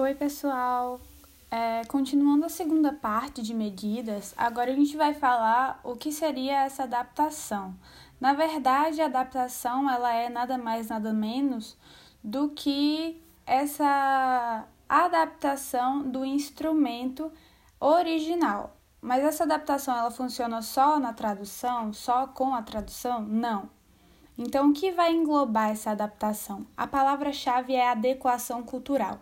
Oi, pessoal. É, continuando a segunda parte de medidas, agora a gente vai falar o que seria essa adaptação. Na verdade, a adaptação ela é nada mais nada menos do que essa adaptação do instrumento original. Mas essa adaptação ela funciona só na tradução, só com a tradução? Não. Então, o que vai englobar essa adaptação? A palavra-chave é adequação cultural.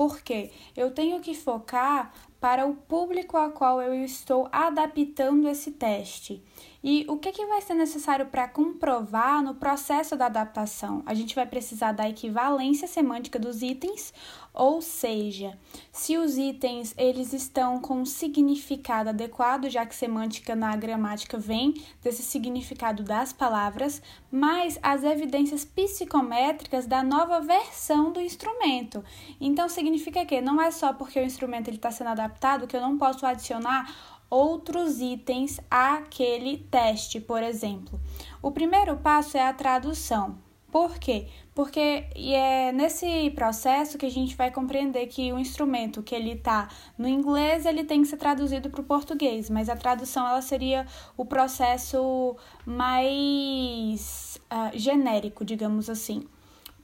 Porque eu tenho que focar para o público a qual eu estou adaptando esse teste. E o que, que vai ser necessário para comprovar no processo da adaptação? A gente vai precisar da equivalência semântica dos itens, ou seja, se os itens eles estão com um significado adequado, já que semântica na gramática vem desse significado das palavras, mais as evidências psicométricas da nova versão do instrumento. Então significa que não é só porque o instrumento está sendo adaptado que eu não posso adicionar outros itens àquele teste, por exemplo. O primeiro passo é a tradução. Por quê? Porque é nesse processo que a gente vai compreender que o instrumento que ele está no inglês, ele tem que ser traduzido para o português, mas a tradução ela seria o processo mais uh, genérico, digamos assim.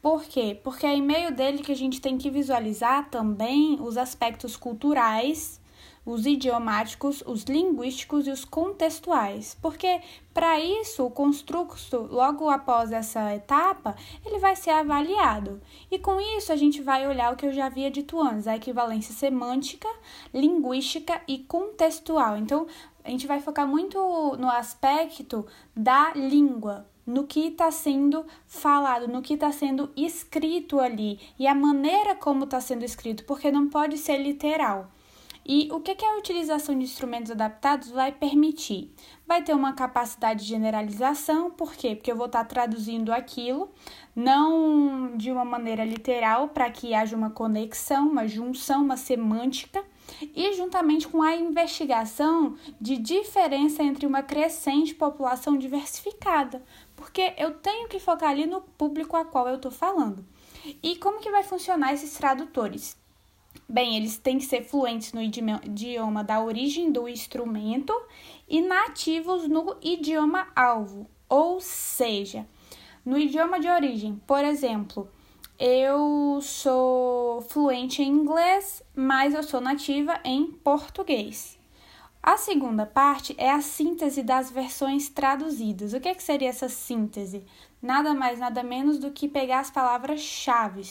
Por quê? Porque é em meio dele que a gente tem que visualizar também os aspectos culturais os idiomáticos, os linguísticos e os contextuais, porque para isso o construto, logo após essa etapa, ele vai ser avaliado. E com isso a gente vai olhar o que eu já havia dito antes, a equivalência semântica, linguística e contextual. Então, a gente vai focar muito no aspecto da língua, no que está sendo falado, no que está sendo escrito ali e a maneira como está sendo escrito, porque não pode ser literal. E o que, a utilização de instrumentos adaptados vai permitir? Vai ter uma capacidade de generalização, por quê? Porque eu vou estar traduzindo aquilo, não de uma maneira literal, para que haja uma conexão, uma junção, uma semântica, e juntamente com a investigação de diferença entre uma crescente população diversificada, porque eu tenho que focar ali no público a qual eu estou falando. E como que vai funcionar esses tradutores? Bem, eles têm que ser fluentes no idioma da origem do instrumento e nativos no idioma alvo, ou seja, no idioma de origem. Por exemplo, eu sou fluente em inglês, mas eu sou nativa em português. A segunda parte é a síntese das versões traduzidas. O que, é que seria essa síntese? Nada mais, nada menos do que pegar as palavras-chave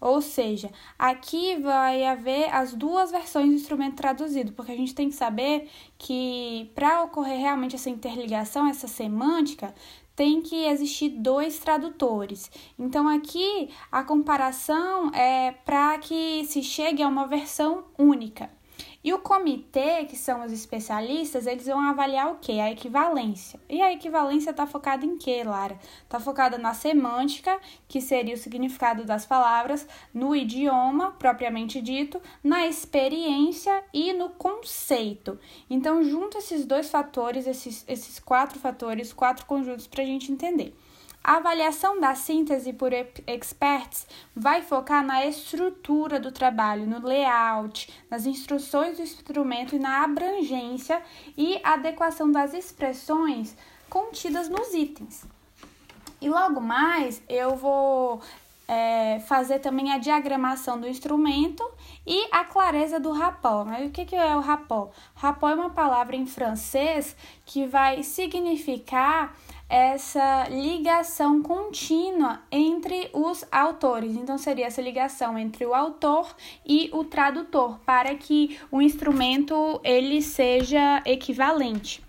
ou seja, aqui vai haver as duas versões do instrumento traduzido, porque a gente tem que saber que para ocorrer realmente essa interligação, essa semântica, tem que existir dois tradutores. Então aqui a comparação é para que se chegue a uma versão única. E o comitê, que são os especialistas, eles vão avaliar o que? A equivalência. E a equivalência está focada em quê, Lara? Está focada na semântica, que seria o significado das palavras, no idioma propriamente dito, na experiência e no conceito. Então, junta esses dois fatores, esses, esses quatro fatores, quatro conjuntos para a gente entender. A avaliação da síntese por experts vai focar na estrutura do trabalho, no layout, nas instruções do instrumento e na abrangência e adequação das expressões contidas nos itens. E logo mais eu vou é, fazer também a diagramação do instrumento e a clareza do rapó. Mas o que, que é o rapó? Rapó é uma palavra em francês que vai significar essa ligação contínua entre os autores. Então seria essa ligação entre o autor e o tradutor para que o instrumento ele seja equivalente.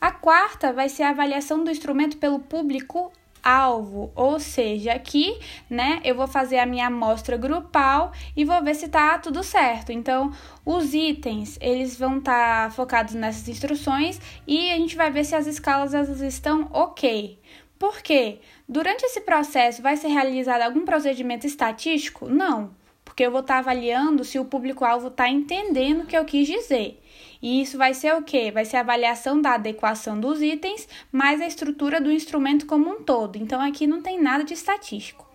A quarta vai ser a avaliação do instrumento pelo público alvo, ou seja, aqui, né, eu vou fazer a minha amostra grupal e vou ver se tá tudo certo. Então, os itens, eles vão estar tá focados nessas instruções e a gente vai ver se as escalas elas estão OK. Por quê? Durante esse processo vai ser realizado algum procedimento estatístico? Não porque eu vou estar tá avaliando se o público-alvo está entendendo o que eu quis dizer. E isso vai ser o quê? Vai ser a avaliação da adequação dos itens, mais a estrutura do instrumento como um todo. Então, aqui não tem nada de estatístico.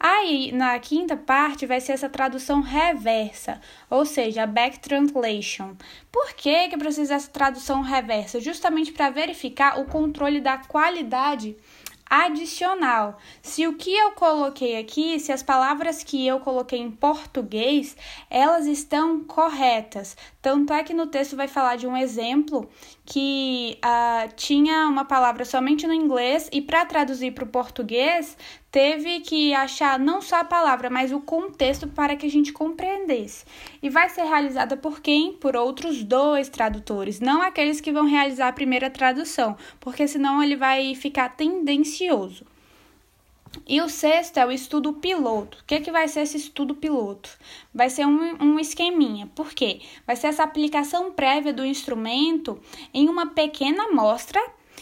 Aí, na quinta parte, vai ser essa tradução reversa, ou seja, back translation. Por que, que precisa dessa tradução reversa? Justamente para verificar o controle da qualidade adicional. Se o que eu coloquei aqui, se as palavras que eu coloquei em português, elas estão corretas. Tanto é que no texto vai falar de um exemplo que uh, tinha uma palavra somente no inglês e para traduzir para o português teve que achar não só a palavra, mas o contexto para que a gente compreendesse. E vai ser realizada por quem? Por outros dois tradutores, não aqueles que vão realizar a primeira tradução, porque senão ele vai ficar tendencioso. E o sexto é o estudo piloto. O que, é que vai ser esse estudo piloto? Vai ser um, um esqueminha. Por quê? Vai ser essa aplicação prévia do instrumento em uma pequena amostra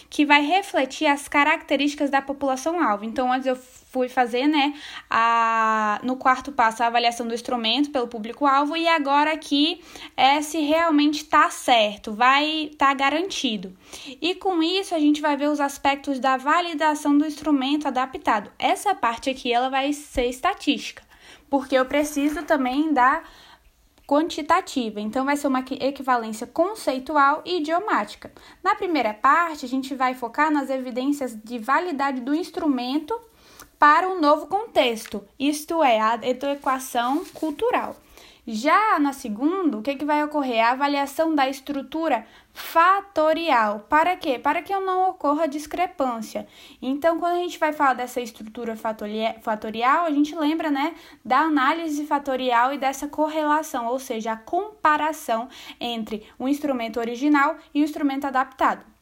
que vai refletir as características da população-alvo. Então, antes eu fui fazer, né, a, no quarto passo, a avaliação do instrumento pelo público-alvo, e agora aqui é se realmente está certo, vai estar tá garantido. E com isso, a gente vai ver os aspectos da validação do instrumento adaptado. Essa parte aqui, ela vai ser estatística, porque eu preciso também da quantitativa, então vai ser uma equivalência conceitual e idiomática. Na primeira parte, a gente vai focar nas evidências de validade do instrumento para um novo contexto, isto é, a adequação cultural. Já na segunda, o que, que vai ocorrer? A avaliação da estrutura fatorial. Para quê? Para que não ocorra discrepância. Então, quando a gente vai falar dessa estrutura fatorial, a gente lembra, né, da análise fatorial e dessa correlação, ou seja, a comparação entre o instrumento original e o instrumento adaptado.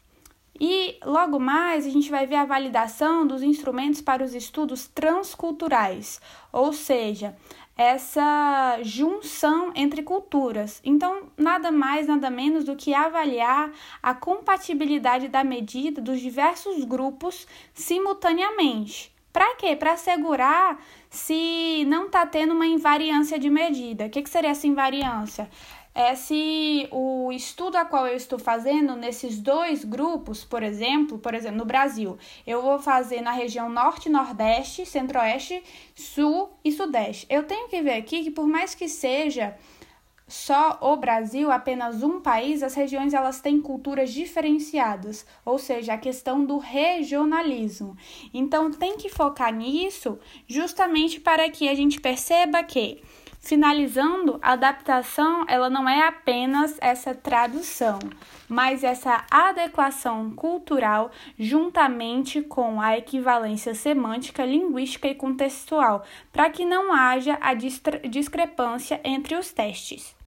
E logo mais a gente vai ver a validação dos instrumentos para os estudos transculturais, ou seja, essa junção entre culturas. Então, nada mais, nada menos do que avaliar a compatibilidade da medida dos diversos grupos simultaneamente. Para quê? Para assegurar se não está tendo uma invariância de medida. O que, que seria essa invariância? é se o estudo a qual eu estou fazendo nesses dois grupos, por exemplo, por exemplo, no Brasil, eu vou fazer na região norte, nordeste, centro-oeste, sul e sudeste. Eu tenho que ver aqui que por mais que seja só o Brasil, apenas um país, as regiões elas têm culturas diferenciadas, ou seja, a questão do regionalismo. Então tem que focar nisso justamente para que a gente perceba que Finalizando, a adaptação ela não é apenas essa tradução, mas essa adequação cultural juntamente com a equivalência semântica, linguística e contextual, para que não haja a discrepância entre os testes.